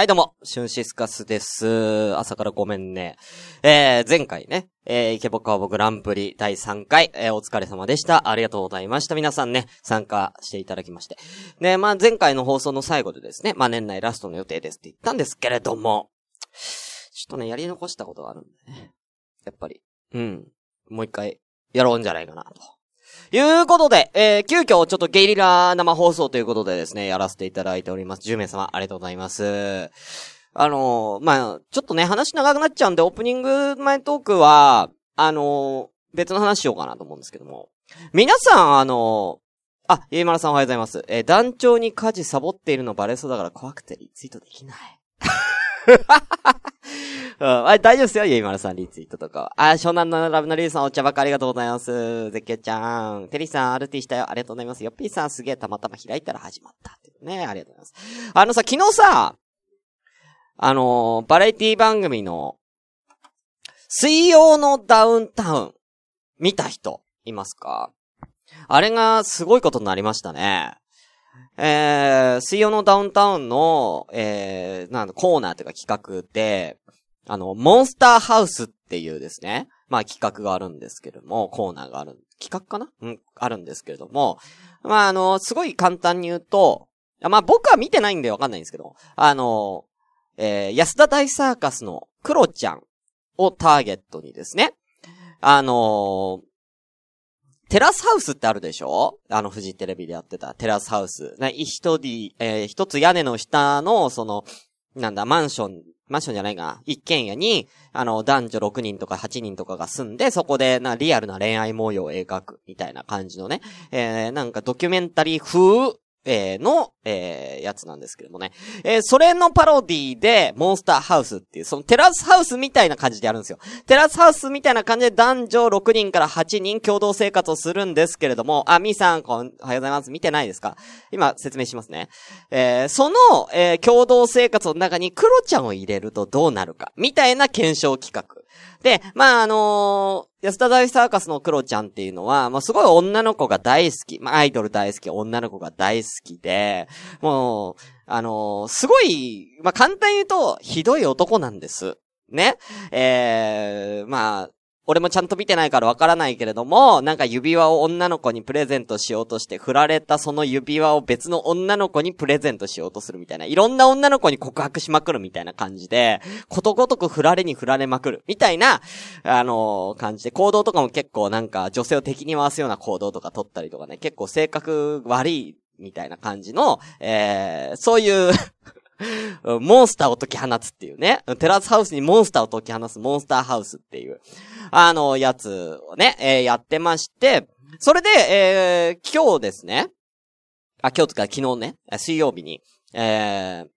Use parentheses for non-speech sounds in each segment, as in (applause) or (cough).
はい、どうも、シュンシスカスです。朝からごめんね。えー、前回ね、えー、イケボカーボグランプリ第3回、えー、お疲れ様でした。ありがとうございました。皆さんね、参加していただきまして。で、まあ、前回の放送の最後でですね、まあ、年内ラストの予定ですって言ったんですけれども、ちょっとね、やり残したことがあるんでね。やっぱり、うん。もう一回、やろうんじゃないかな、と。いうことで、えー、急遽ちょっとゲリラ生放送ということでですね、やらせていただいております。10名様、ありがとうございます。あのー、まあ、ちょっとね、話長くなっちゃうんで、オープニング前トークは、あのー、別の話しようかなと思うんですけども。皆さん、あのー、あ、ゆいまるさんおはようございます。え団長に家事サボっているのバレそうだから怖くてリツイートできない。うん、あ大丈夫ですよ、ゆいまるさん、リツイートとか。あ、湘南のラブのリュウさん、お茶ばかありがとうございます。ゼッケちゃん。テリーさん、RT したよ。ありがとうございます。ヨッピーさん、すげえ、たまたま開いたら始まった。っね、ありがとうございます。あのさ、昨日さ、あのーバラエティ番組の、水曜のダウンタウン、見た人、いますか？あれがすごいことになりましたね。えー、水曜のダウンタウンの、えー、なん、コーナーというか企画で、あの、モンスターハウスっていうですね、まあ企画があるんですけれども、コーナーがある、企画かな？うん、あるんですけれども、まああの、すごい簡単に言うと、まあ僕は見てないんでわかんないんですけど、あの、えー、安田大サーカスのクロちゃんをターゲットにですね、あのテラスハウスってあるでしょ？あの、フジテレビでやってたテラスハウス。一人、えー一つ屋根の下の、その、なんだ、マンション、マンションじゃないかな。一軒家に、あの、男女6人とか8人とかが住んで、そこで、な、リアルな恋愛模様を描く、みたいな感じのね、えー、なんかドキュメンタリー風、えー、の、えー、やつなんですけどもね。えー、それのパロディで、モンスターハウスっていう、そのテラスハウスみたいな感じでやるんですよ。テラスハウスみたいな感じで男女6人から8人共同生活をするんですけれども、あ、みさん、こん、おはようございます。見てないですか？今、説明しますね。えー、その、えー、共同生活の中にクロちゃんを入れるとどうなるか、みたいな検証企画。で、まあ、あのー安田大サーカスのクロちゃんっていうのは、まあ、すごい女の子が大好き。まあ、アイドル大好き、女の子が大好きで、もう、あのーすごい、まあ、簡単に言うと、ひどい男なんです。ね。えー、まあ、俺もちゃんと見てないからわからないけれども、なんか指輪を女の子にプレゼントしようとして、振られたその指輪を別の女の子にプレゼントしようとするみたいな、いろんな女の子に告白しまくるみたいな感じで、ことごとく振られに振られまくるみたいな、あのー感じで、行動とかも結構なんか女性を敵に回すような行動とか取ったりとかね、結構性格悪いみたいな感じの、えー、そういう、(laughs) モンスターを解き放つっていうね。テラスハウスにモンスターを解き放すモンスターハウスっていう、あの、やつをね、えーやってまして、それで、えー今日ですね。あ、今日とか昨日ね、水曜日に、えー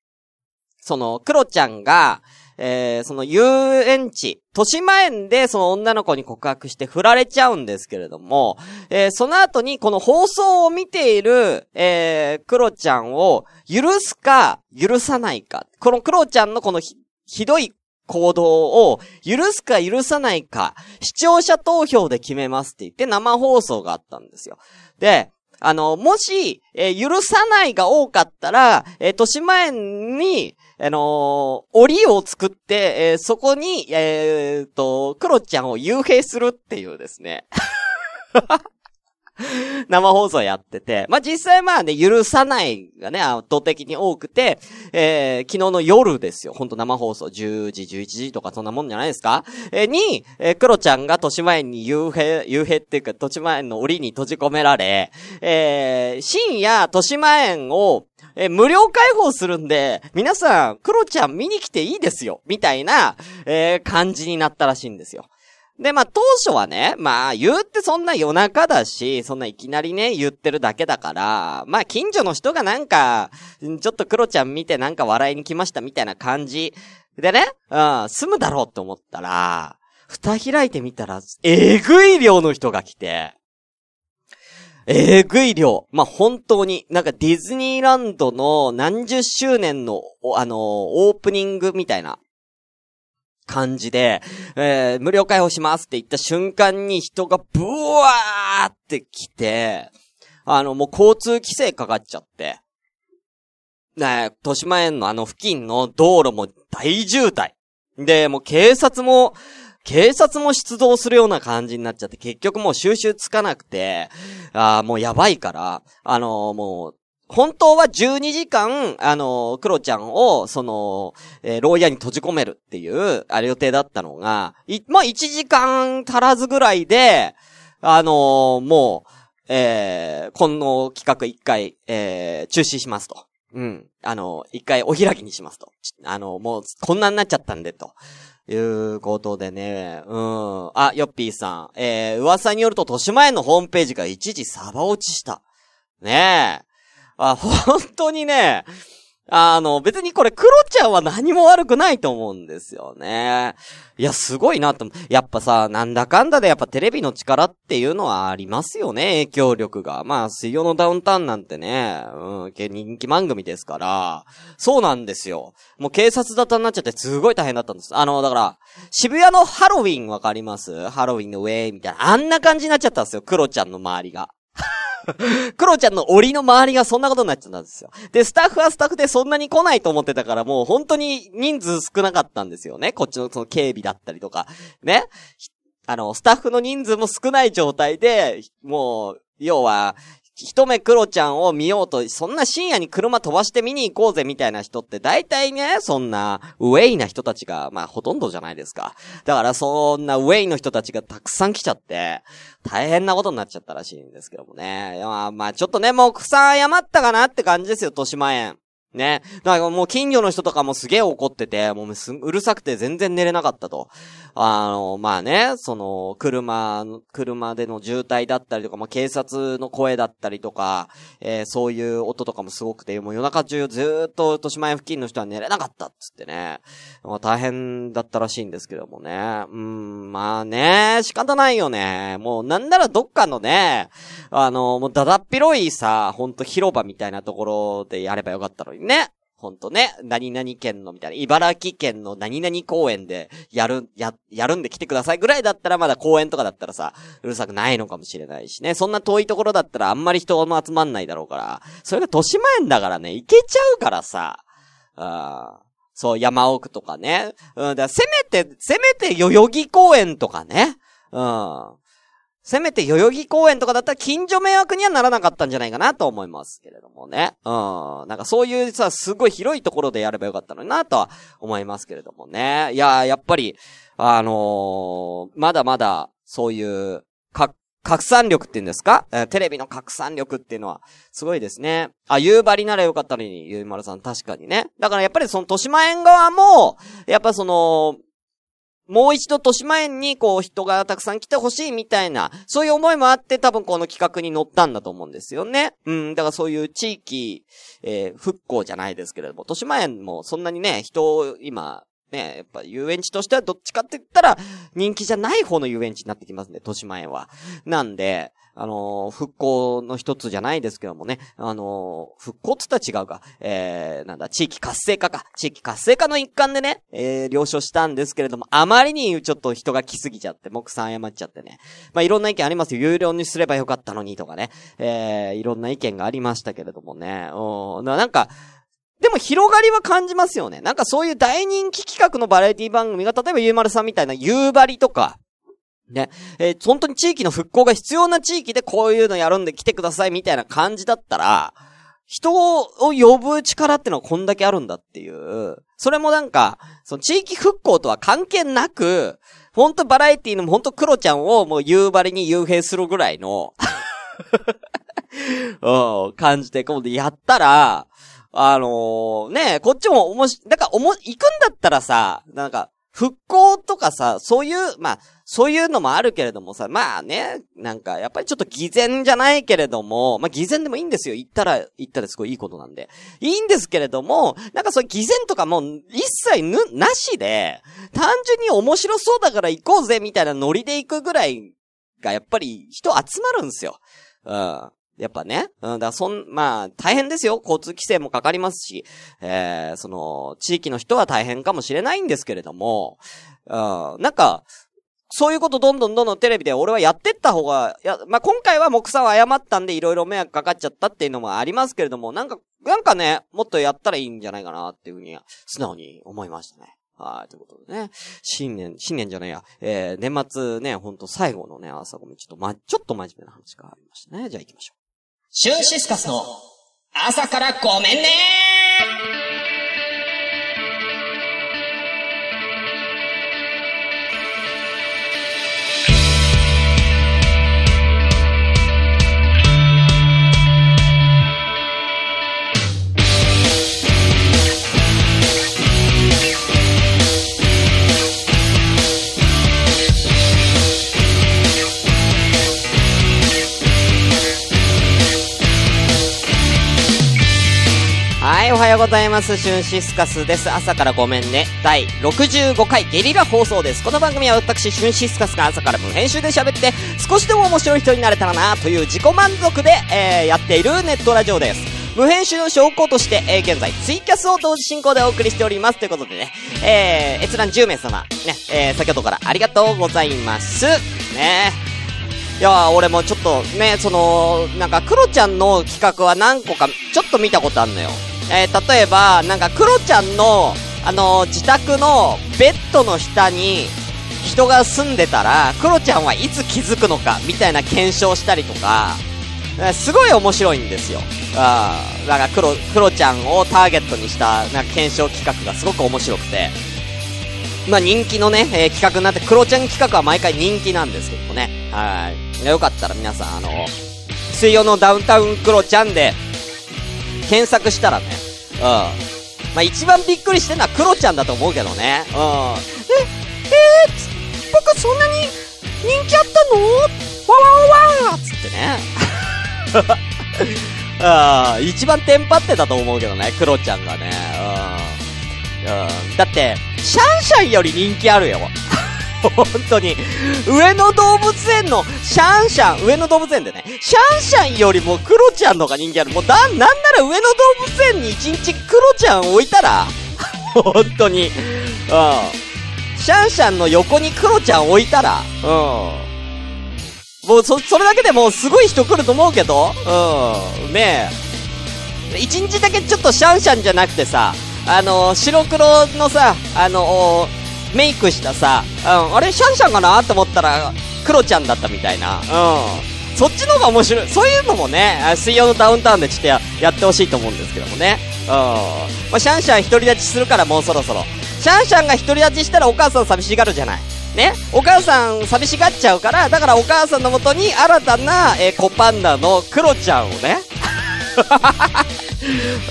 その、クロちゃんが、えーその遊園地、豊島園でその女の子に告白して振られちゃうんですけれども、えーその後にこの放送を見ている、えー、クロちゃんを許すか許さないか。このクロちゃんのこのひひどい行動を許すか許さないか、視聴者投票で決めますって言って生放送があったんですよ。で、あの、もし、えー許さないが多かったら、えー、豊島園に、あのー、檻を作って、えーそこに、えーっと、クロちゃんを幽閉するっていうですね。(laughs) (laughs) 生放送やってて、まあ、実際まあね、許さないがね、圧倒的に多くて、えー昨日の夜ですよ。ほんと生放送、10時、11時とかそんなもんじゃないですか？えーに、えー、クロちゃんが豊島園に幽閉、幽閉っていうか、豊島園の檻に閉じ込められ、えー深夜、豊島園を、えー無料開放するんで、皆さん、クロちゃん見に来ていいですよ、みたいな、えー感じになったらしいんですよ。で、まあ、当初はね、まあ、言ってそんな夜中だし、そんないきなりね、言ってるだけだから、まあ、近所の人がなんか、ちょっとクロちゃん見てなんか笑いに来ましたみたいな感じでね、うん、済むだろうって思ったら、蓋開いてみたら、えぐい量の人が来て、えぐい量。まあ、本当に、なんかディズニーランドの何十周年の、あのーオープニングみたいな感じで、えー、無料開放しますって言った瞬間に人がブワーって来て、あの、もう交通規制かかっちゃって。ね、豊島園のあの付近の道路も大渋滞。で、もう警察も、警察も出動するような感じになっちゃって、結局もう収集つかなくて、ああ、もうやばいから、あのー、もう、本当は12時間、あのー、クロちゃんを、その、えー、牢屋に閉じ込めるっていう、あれ予定だったのが、い、まあ、1時間足らずぐらいで、あの、もう、えー、この企画一回、えー、中止しますと。うん。あの、一回お開きにしますと。あの、もう、こんなになっちゃったんで、と。いうことでね、うん。あ、ヨッピーさん。えー、噂によると、豊島園のホームページが一時サバ落ちした。ねえ。あ、本当にね、あの、別にこれ、クロちゃんは何も悪くないと思うんですよね。いや、すごいなと。やっぱさ、なんだかんだでやっぱテレビの力っていうのはありますよね、影響力が。まあ、水曜のダウンタウンなんてね、うん、人気番組ですから、そうなんですよ。もう警察沙汰になっちゃってすごい大変だったんです。あの、だから、渋谷のハロウィンわかります？ハロウィンのウェイみたいな、あんな感じになっちゃったんですよ、クロちゃんの周りが。(laughs) クロちゃんの檻の周りがそんなことになっちゃったんですよ。で、スタッフはスタッフでそんなに来ないと思ってたから、もう本当に人数少なかったんですよね。こっちのその警備だったりとか。ね。あの、スタッフの人数も少ない状態で、もう、要は、一目クロちゃんを見ようと、そんな深夜に車飛ばして見に行こうぜみたいな人って大体ね、そんなウェイな人たちが、まあほとんどじゃないですか。だからそんなウェイの人たちがたくさん来ちゃって、大変なことになっちゃったらしいんですけどもね。まあまあちょっとね、もう草謝ったかなって感じですよ、豊島園。ね。だからもう近所の人とかもすげえ怒ってて、もううるさくて全然寝れなかったと。あの、まあね、その、車、車での渋滞だったりとか、まあ警察の声だったりとか、えー、そういう音とかもすごくて、もう夜中中ずっと豊島園付近の人は寝れなかったっつってね。まあ大変だったらしいんですけどもね。うん、まあね、仕方ないよね。もうなんならどっかのね、あの、もうだだっ広いさ、ほんと広場みたいなところでやればよかったのにね。ほんとね、何々県のみたいな、茨城県の何々公園でやる、や、やるんで来てくださいぐらいだったらまだ公園とかだったらさ、うるさくないのかもしれないしね。そんな遠いところだったらあんまり人も集まんないだろうから、それが豊島園だからね、行けちゃうからさ、あそう、山奥とかね。うん、だせめて、せめて代々木公園とかね。うん。せめて代々木公園とかだったら近所迷惑にはならなかったんじゃないかなと思いますけれどもね。うん。なんかそういうさ、すごい広いところでやればよかったのになとは思いますけれどもね。いや、やっぱり、あのー、まだまだ、そういう、か、拡散力って言うんですか？えテレビの拡散力っていうのは、すごいですね。あ、夕張ならよかったのに、ゆうまるさん確かにね。だからやっぱりその、豊島園側も、やっぱその、もう一度豊島園にこう人がたくさん来てほしいみたいな、そういう思いもあって多分この企画に乗ったんだと思うんですよね。うん、だからそういう地域、えー、復興じゃないですけれども、豊島園もそんなにね、人を今、ね、やっぱ遊園地としてはどっちかって言ったら人気じゃない方の遊園地になってきますね、豊島園は。なんで、あのー、復興の一つじゃないですけどもね、あのー、復興つったら違うか、えー、なんだ、地域活性化か。地域活性化の一環でね、えー、了承したんですけれども、あまりにちょっと人が来すぎちゃって、木さん謝っちゃってね。まあ、いろんな意見ありますよ。有料にすればよかったのにとかね。えー、いろんな意見がありましたけれどもね。うん、なんか、も広がりは感じますよね。なんかそういう大人気企画のバラエティ番組が、例えばゆうまるさんみたいな夕張とか、ね。えー、本当に地域の復興が必要な地域でこういうのやるんで来てくださいみたいな感じだったら、人を呼ぶ力ってのはこんだけあるんだっていう。それもなんか、その地域復興とは関係なく、ほんとバラエティのほんとクロちゃんをもう夕張に幽閉するぐらいの (laughs) うん、感じで、こうやったら、あのー、ねこっちもおもし、だからおも、行くんだったらさ、なんか、復興とかさ、そういう、まあ、そういうのもあるけれどもさ、まあね、なんか、やっぱりちょっと偽善じゃないけれども、まあ偽善でもいいんですよ。言ったら、言ったらすごいいいことなんで。いいんですけれども、なんかそういう偽善とかも一切ぬ、なしで、単純に面白そうだから行こうぜみたいなノリで行くぐらいが、やっぱり人集まるんですよ。うん。やっぱね。うん、だそん、まあ、大変ですよ。交通規制もかかりますし、えー、その、地域の人は大変かもしれないんですけれども、うん、なんか、そういうことどんどんどんどんテレビで俺はやってった方が、や、まあ、今回は木さんは謝ったんでいろいろ迷惑かかっちゃったっていうのもありますけれども、なんか、なんかね、もっとやったらいいんじゃないかなっていうふうに、素直に思いましたね。はい、ということでね。新年、新年じゃないや。えー、年末ね、ほんと最後のね、朝ごめん、ちょっとま、ちょっと真面目な話がありましたね。じゃあ行きましょう。シュンシスカスの朝からごめんねおはようございます。シュンシスカスです。朝からごめんね。第65回ゲリラ放送です。この番組は私、シュンシスカスが朝から無編集で喋って、少しでも面白い人になれたらな、という自己満足で、えー、やっているネットラジオです。無編集の証拠として、えー、現在、ツイキャスを同時進行でお送りしております。ということでね、えー、閲覧10名様、ね、えー、先ほどからありがとうございます。ねいや俺もちょっとね、その、なんか、クロちゃんの企画は何個か、ちょっと見たことあるのよ。えー、例えば、なんか、クロちゃんの、あのー自宅のベッドの下に、人が住んでたら、クロちゃんはいつ気づくのか、みたいな検証したりとか、すごい面白いんですよ。ああ、なんか、クロ、クロちゃんをターゲットにした、なんか、検証企画がすごく面白くて、まあ人気のね、えー企画になって、クロちゃん企画は毎回人気なんですけどもね。はい。よかったら皆さん、あの、水曜のダウンタウンクロちゃんで、検索したらね、まあ一番びっくりしてるのはクロちゃんだと思うけどね。うん。え、えー、つ僕そんなに人気あったの？わわわわつってね。あ (laughs) あ、一番テンパってたと思うけどね、クロちゃんがね。うん。うん。だって、シャンシャンより人気あるよ。本当に。上野動物園のシャンシャン、上野動物園でね、シャンシャンよりもクロちゃんの方が人気ある。もうだ、なんなら上野動物園に一日クロちゃん置いたら、(laughs) 本当に。うん。シャンシャンの横にクロちゃん置いたら、うん。もうそ、それだけでもうすごい人来ると思うけど、うん。ねえ。一日だけちょっとシャンシャンじゃなくてさ、あの、白黒のさ、あの、メイクしたさ、うん、あれシャンシャンかなって思ったら、クロちゃんだったみたいな。うん。そっちの方が面白い。そういうのもね、あ水曜のダウンタウンでちょっとややってほしいと思うんですけどもね。うん。まあ、シャンシャン独り立ちするからもうそろそろ。シャンシャンが独り立ちしたらお母さん寂しがるじゃない。ねお母さん寂しがっちゃうから、だからお母さんのもとに新たな、えー、子パンダのクロちゃんをね。(laughs)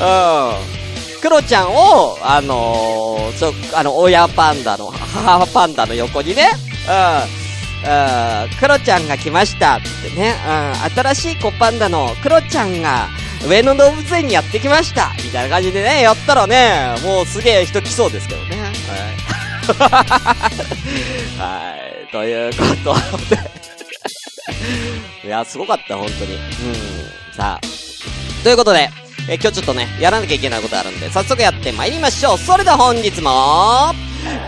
うん。クロちゃんを、あのー、ちょ、あの、親パンダの、母パンダの横にね、うん、うん、クロちゃんが来ましたってね、うん、新しい子パンダのクロちゃんが、上野動物園にやってきましたみたいな感じでね、やったらね、もうすげえ人来そうですけどね。はい。(laughs) はい。ということで。いや、すごかった、本当に。うん。さあ。ということで、えー今日ちょっとね、やらなきゃいけないことあるんで、早速やって参りましょう。それでは本日も、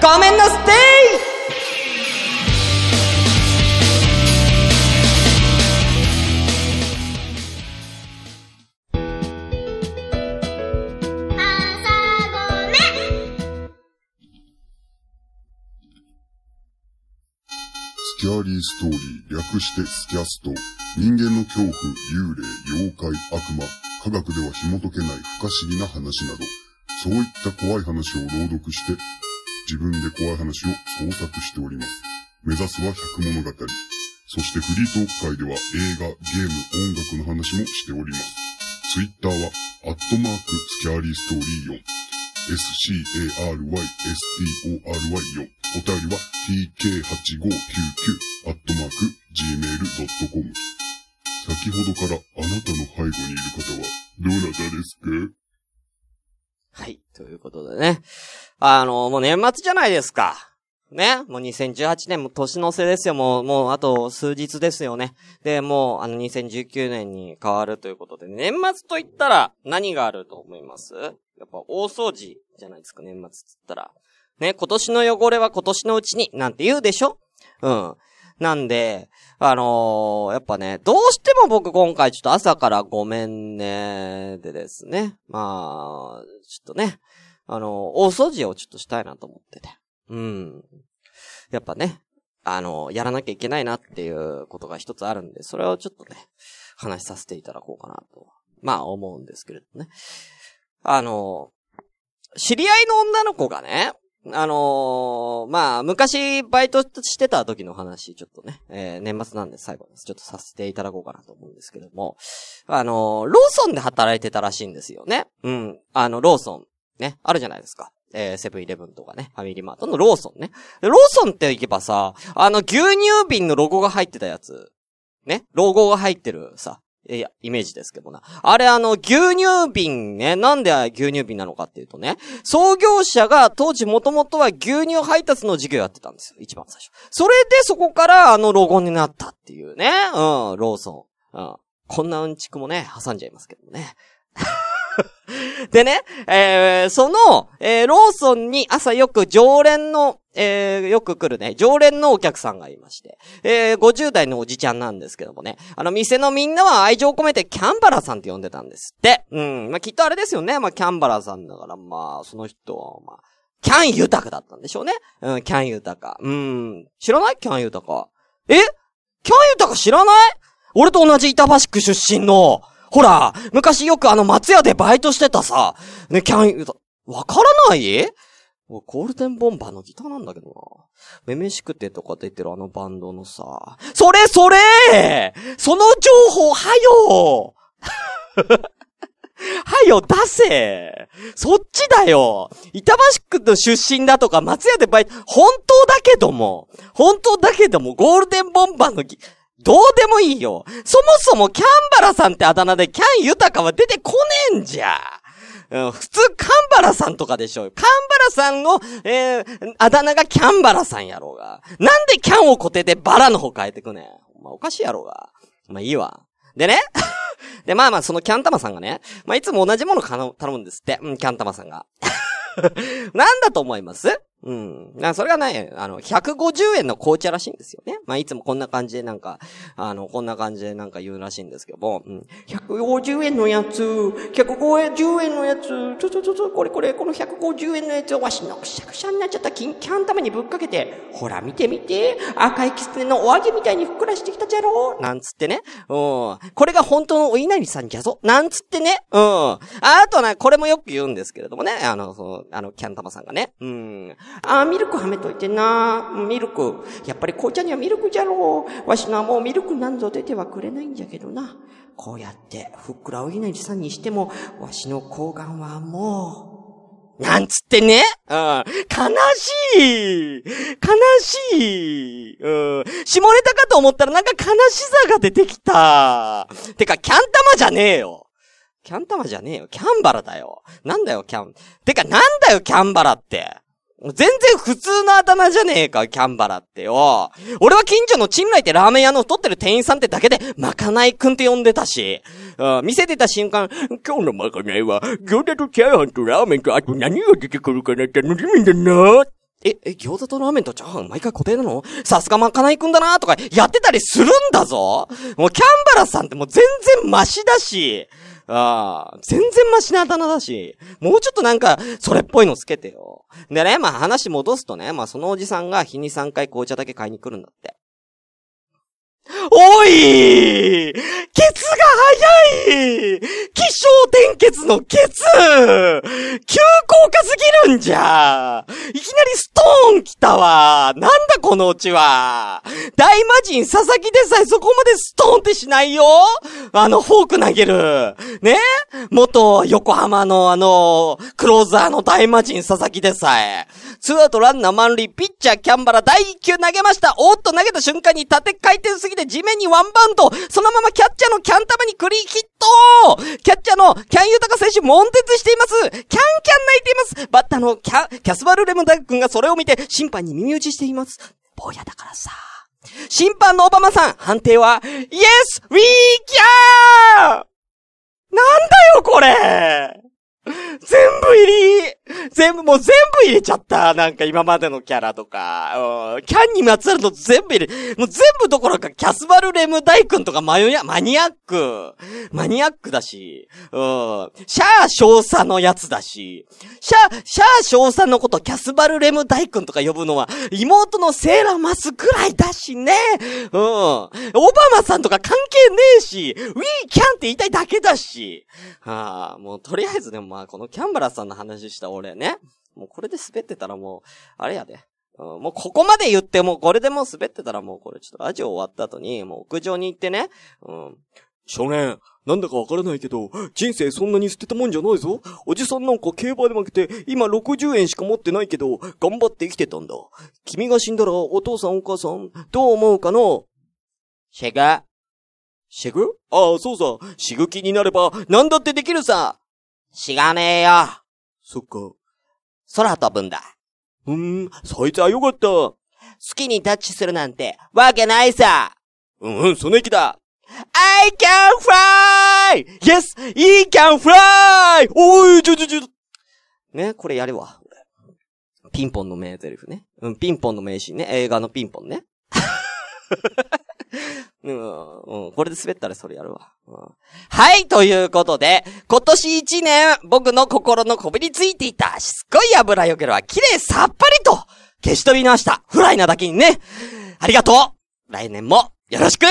ごめんなさいスキャーリーストーリー、略してスキャスト。人間の恐怖、幽霊、妖怪、悪魔、科学では紐解けない不可思議な話など、そういった怖い話を朗読して、自分で怖い話を創作しております。目指すは百物語。そしてフリートーク界では映画、ゲーム、音楽の話もしております。ツイッターは、アットマーク、スキャーリーストーリー4。scarysstory4。お便りは tk8599 アットマーク gmail.com。先ほどからあなたの背後にいる方はどなたですか？はい。ということでね。あの、もう年末じゃないですか。ね。もう2018年も年の瀬ですよ。もう、もうあと数日ですよね。で、もうあの2019年に変わるということで、年末と言ったら何があると思います？やっぱ大掃除じゃないですか、年末っつったら。ね、今年の汚れは今年のうちに、なんて言うでしょ？うん。なんで、あのー、やっぱね、どうしても僕今回ちょっと朝からごめんね、でですね。まあ、ちょっとね、あのー、大掃除をちょっとしたいなと思ってて。うん。やっぱね、あのー、やらなきゃいけないなっていうことが一つあるんで、それをちょっとね、話させていただこうかなと、まあ思うんですけれどね。あの知り合いの女の子がね、あのー、まあ、昔バイトしてた時の話、ちょっとね、えー、年末なんで最後です。ちょっとさせていただこうかなと思うんですけども、あのー、ローソンで働いてたらしいんですよね。うん。あの、ローソン、ね、あるじゃないですか。えー、セブンイレブンとかね、ファミリーマートのローソンね。ローソンって行けばさ、あの、牛乳瓶のロゴが入ってたやつ、ね、ロゴが入ってるさ、いや、イメージですけどな。あれあの、牛乳瓶ね、なんで牛乳瓶なのかっていうとね、創業者が当時もともとは牛乳配達の事業やってたんですよ、一番最初。それでそこからあのロゴになったっていうね、うん、ローソン。うん。こんなうんちくもね、挟んじゃいますけどね。(laughs) でね、えー、その、えー、ローソンに朝よく常連の、えー、よく来るね、常連のお客さんがいまして、えー、50代のおじちゃんなんですけどもね、あの、店のみんなは愛情を込めてキャンバラさんって呼んでたんですって。うん、まあ、きっとあれですよね、まあ、キャンバラさんだから、まあ、その人は、まあ、キャン豊かだったんでしょうね。うん、キャン豊か。うん、知らない？キャン豊か。え？キャン豊か知らない？俺と同じ板橋区出身の、ほら、昔よくあの松屋でバイトしてたさ、ね、キャンユタ、わからない？ゴールデンボンバーのギターなんだけどな。めめしくてとか出てるあのバンドのさ。それそれその情報はよ (laughs) はよ、出せそっちだよ板橋区の出身だとか、松屋でバイト、本当だけども、本当だけども、ゴールデンボンバーのギ、どうでもいいよ。そもそもキャンバラさんってあだ名でキャン豊かは出てこねえんじゃ。普通、カンバラさんとかでしょ。カンバラさんの、えー、あだ名がキャンバラさんやろうが。なんでキャンを固定でバラの方変えてくねん。まあ、おかしいやろうが。まあ、いいわ。でね。(laughs) で、まあまあ、そのキャンタマさんがね、まあ、いつも同じもの頼むんですって。うん、キャンタマさんが。(laughs) なんだと思います？うん。な、それがね、あの、150円の紅茶らしいんですよね。まあ、いつもこんな感じでなんか、あの、こんな感じでなんか言うらしいんですけども、うん。150円のやつ、150円のやつ、ちょちょちょちょ、これこれ、この150円のやつをわしのくしゃくしゃになっちゃった金キャン玉にぶっかけて、ほら見てみて、赤いキツネのお揚げみたいにふっくらしてきたじゃろなんつってね。うん。これが本当のお稲荷さんじゃぞなんつってね。うん。あとね、これもよく言うんですけれどもね、あの、そう、あの、キャン玉さんがね。うん。ああミルクはめといてな。ミルク。やっぱり紅茶にはミルクじゃろう。わしのはもうミルクなんぞ出てはくれないんじゃけどな。こうやって、ふっくらお稲荷さんにしても、わしの睾丸はもう、なんつってね。うん。悲しい悲しいうん。下ネタかと思ったらなんか悲しさが出てきた。てか、キャン玉じゃねえよ。キャン玉じゃねえよ。キャンバラだよ。なんだよ、キャン。てか、なんだよ、キャンバラって。全然普通のあだ名じゃねえか、キャンバラってよ。俺は近所のチンライってラーメン屋の太ってる店員さんってだけで、まかないくんって呼んでたし。うん、店出た瞬間、今日のまかないは、餃子とチャーハンとラーメンとあと何が出てくるかなって楽しみだな。え、え、餃子とラーメンとチャーハン毎回固定なの？さすがまかないくんだなとかやってたりするんだぞもうキャンバラさんってもう全然マシだし。ああ、全然マシなあだ名だし、もうちょっとなんか、それっぽいのつけてよ。でね、まあ話戻すとね、まあそのおじさんが日に3回紅茶だけ買いに来るんだって。おいケツが早い気象転結のケツ急降下すぎるんじゃいきなりストーン来たわなんだこのうちは大魔人佐々木でさえそこまでストーンってしないよあのフォーク投げるね元横浜のあの、クローザーの大魔人佐々木でさえ。ツーアウトランナー満塁、ピッチャーキャンバラ第1球投げましたおっと投げた瞬間に縦回転すぎて地面にワンバウンド。そのままキャッチャーのキャン玉にクリーヒット。キャッチャーのキャンユタカ選手、悶絶しています。キャンキャン泣いています。バッターのキャ、キャスバルレムダ君がそれを見て、審判に耳打ちしています。坊やだからさ。審判のオバマさん、判定は、イエスウィーキャーなんだよこれ。全部入り。全部、もう全部入れちゃった。なんか今までのキャラとか、うん、キャンにまつわるの全部入れ、もう全部どころかキャスバルレム大君とかマヨマニアック。マニアックだし、うん。シャー少佐のやつだし、シャー、シャー少佐のことキャスバルレム大君とか呼ぶのは、妹のセーラーマスくらいだしね。うん。オバマさんとか関係ねえし、ウィーキャンって言いたいだけだし。はあ、もうとりあえずでもまあ、このキャンバラさんの話した俺ね。もうこれで滑ってたらもう、あれやで。うん、もうここまで言ってもこれでもう滑ってたらもうこれちょっとラジオ終わった後に、もう屋上に行ってね、うん。少年、なんだかわからないけど、人生そんなに捨てたもんじゃないぞ。おじさんなんか競馬で負けて、今60円しか持ってないけど、頑張って生きてたんだ。君が死んだら、お父さんお母さん、どう思うかの？シェグ？シェグ？ああ、そうさ。死ぐ気になれば、なんだってできるさ。しがねえよ。そっか。空飛ぶんだ。うーん、そいつはよかった。好きにタッチするなんて、わけないさ。うんうん、その息だ。I can fly! Yes! He can fly! おい、ちょちょちょ。ね、これやるわ。ピンポンの名台詞ね。うん、ピンポンの名シーンね。映画のピンポンね。うん、うん、これで滑ったらそれやるわ。うん、はい、ということで、今年一年、僕の心のこびりついていたしつこい油よけは綺麗さっぱりと消し飛びました。フライなだけにね。ありがとう。来年もよろしく。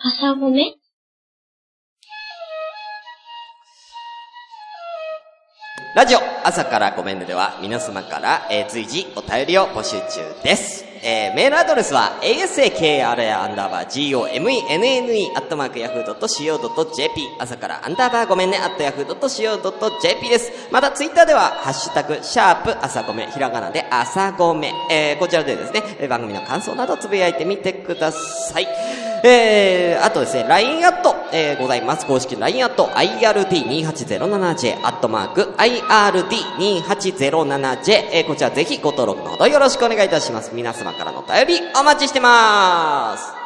朝ごめ？ラジオ、朝からごめんねでは、皆様から、えー、随時お便りを募集中です。えー、メールアドレスは、asakra アンダーバー gomenne アットマークヤフー .co.jp 朝からアンダーバーごめんねアットヤフー .co.jp です。またツイッターでは、ハッシュタグ、シャープ朝ごめ、ひらがなで朝ごめ、えー、こちらでですね、番組の感想などつぶやいてみてください。えー、あとですね、LINE アット、えー、ございます。公式 LINE アット、IRD2807J、アットマーク、IRD2807J、えー、こちらぜひご登録のほどよろしくお願いいたします。皆様からのお便りお待ちしてます。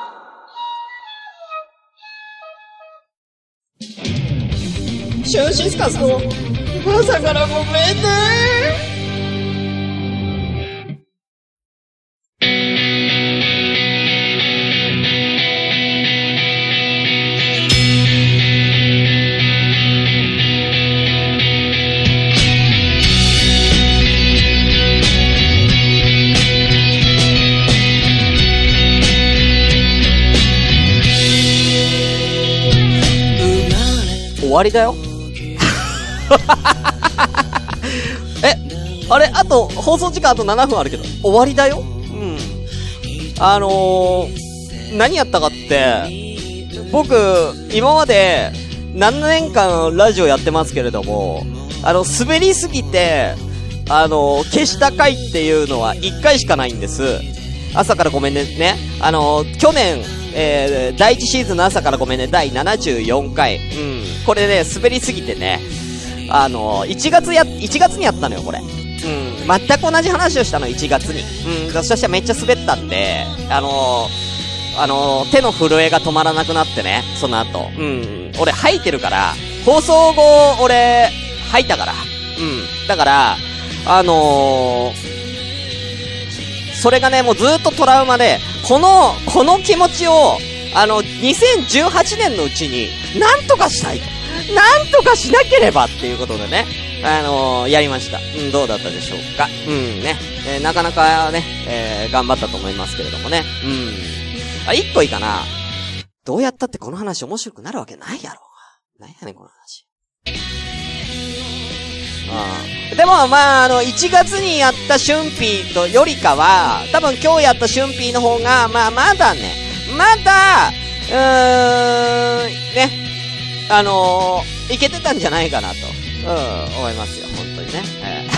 シューシスカスの朝からごめんねわりだよ。(laughs) え、あれあと、放送時間あと7分あるけど、終わりだようん。あのー、何やったかって、僕、今まで、何年間ラジオやってますけれども、あの、滑りすぎて、あの、消した回っていうのは1回しかないんです。朝からごめんね、ね。あの、去年、えー、第1シーズンの朝からごめんね、第74回。うん。これね、滑りすぎてね、あの、1月や、1月にやったのよ、これ。うん。全く同じ話をしたの、1月に。うん。そしたらめっちゃ滑ったんで、あのあの手の震えが止まらなくなってね、その後。うん。俺吐いてるから、放送後、俺、吐いたから。うん。だから、あのー、それがね、もうずっとトラウマで、この、この気持ちを、あの、2018年のうちに、なんとかしたいと。なんとかしなければっていうことでね、あのー、やりました。うん、どうだったでしょうか。うんね、えー、なかなかね、えー、頑張ったと思いますけれどもね。うん。あ、一個いいかな。どうやったってこの話面白くなるわけないやろ。なんやねん、この話。でも、まあ、あの、1月にやった春ーとよりかは、多分今日やった春ーの方が、まあ、まだね、まだ、うーん、ね、あのー、いけてたんじゃないかなと、うん、思いますよ、本当にね。え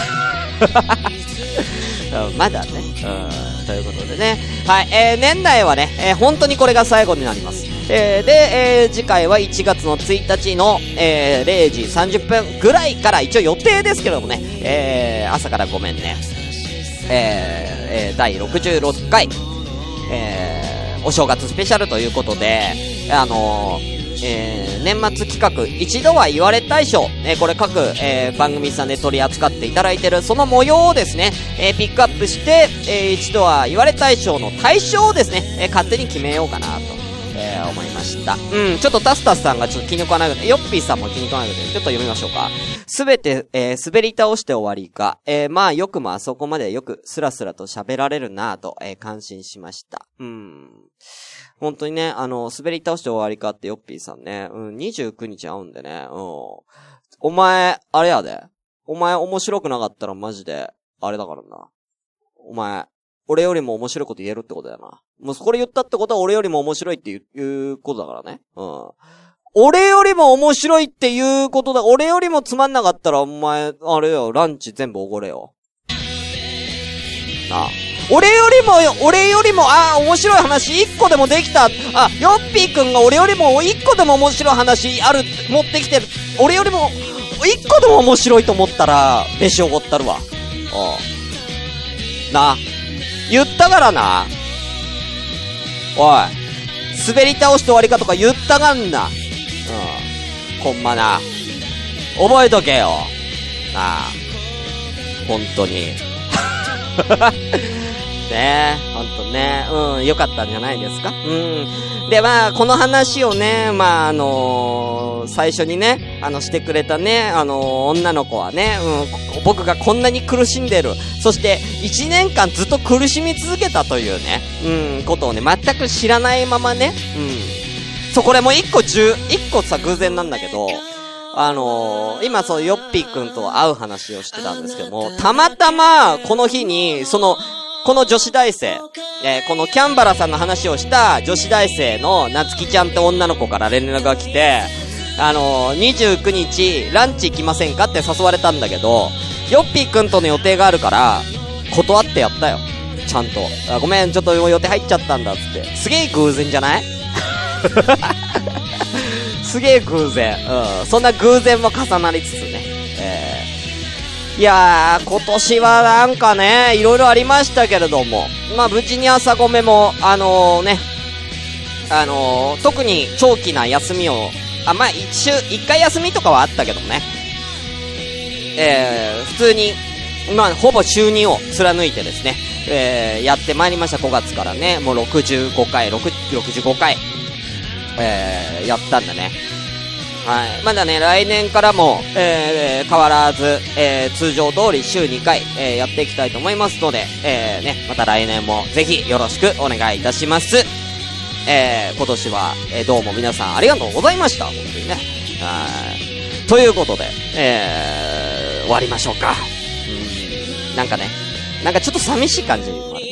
ー、(laughs) まだね、うん、ということでね。はい、えー、年内はね、えー、本当にこれが最後になります。えー、で、えー、次回は1月の1日の、えー、0時30分ぐらいから、一応予定ですけどもね、えー、朝からごめんね。えー、え、第66回、えー、お正月スペシャルということで、あのー、えー、年末企画、一度は言われたい賞、えー、これ各、えー、番組さんで取り扱っていただいてる、その模様をですね、えー、ピックアップして、えー、一度は言われたい賞の対象をですね、えー、勝手に決めようかなと。思いました。うん、ちょっとタスタスさんがちょっと気に食わないので、ヨッピーさんも気に食わないので、ちょっと読みましょうか。すべて、えー、滑り倒して終わりか。えー、まあ、よくもあそこまでよくスラスラと喋られるなぁと、えー、感心しました。うん。本当にね、あの、滑り倒して終わりかってヨッピーさんね、うん、29日会うんでね、うん。お前、あれやで。お前面白くなかったらマジで、あれだからな。お前、俺よりも面白いこと言えるってことだよな。もうこれ言ったってことは俺よりも面白いっていうことだからね。うん。俺よりも面白いっていうことだ。俺よりもつまんなかったらお前、あれよ、ランチ全部おごれよ。なあ。俺よりも、俺よりも、ああ、面白い話一個でもできた。あ、ヨッピーくんが俺よりも一個でも面白い話ある、持ってきてる。俺よりも、一個でも面白いと思ったら、飯おごったるわ。うん。なあ。言ったからな。おい。滑り倒して終わりかとか言ったがんな。うん。ほんまな。覚えとけよ。なあ。ほんとに。ねほんとね。うん、よかったんじゃないですか？うん。で、まあ、この話をね、まあ、あのー、最初にね、あの、してくれたね、あのー、女の子はね、うん、僕がこんなに苦しんでる。そして、1年間ずっと苦しみ続けたというね、うん、ことをね、全く知らないままね、うん。そう、これも一個十、一個さ、偶然なんだけど、あのー、今そう、ヨッピーくんと会う話をしてたんですけども、たまたま、この日に、その、この女子大生、えー、このキャンバラさんの話をした女子大生の夏希ちゃんって女の子から連絡が来て、あのー、29日、ランチ行きませんかって誘われたんだけど、ヨッピーくんとの予定があるから、断ってやったよ。ちゃんと。あごめん、ちょっと予定入っちゃったんだっつって。すげえ偶然じゃない？(laughs) すげえ偶然。うん。そんな偶然も重なりつつね。いやー、今年はなんかね、いろいろありましたけれども、まあ無事に朝ごめも、あのー、ね、あのー、特に長期な休みを、あ、まあ一週、一回休みとかはあったけどね、えー、普通に、まあほぼ週2を貫いてですね、えー、やってまいりました。5月からね、もう65回、6 65回、えー、やったんだね。はい。まだね、来年からも、えー、変わらず、えー、通常通り週2回、えー、やっていきたいと思いますので、えー、ね、また来年もぜひよろしくお願いいたします。えー、今年は、えー、どうも皆さんありがとうございました。本当にね。はい。ということで、えー、終わりましょうか。うん。なんかね、なんかちょっと寂しい感じもある、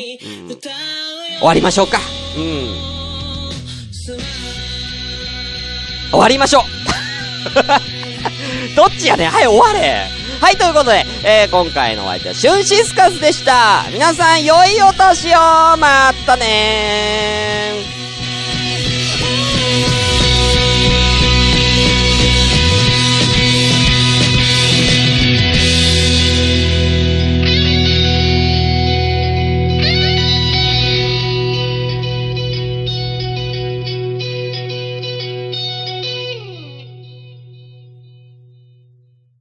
うん。終わりましょうか。うん。終わりましょう (laughs) どっちやねはい、終われ。はい、ということで、えー、今回のお相手はシュンシスカスでした。皆さん、良いお年を。またねー。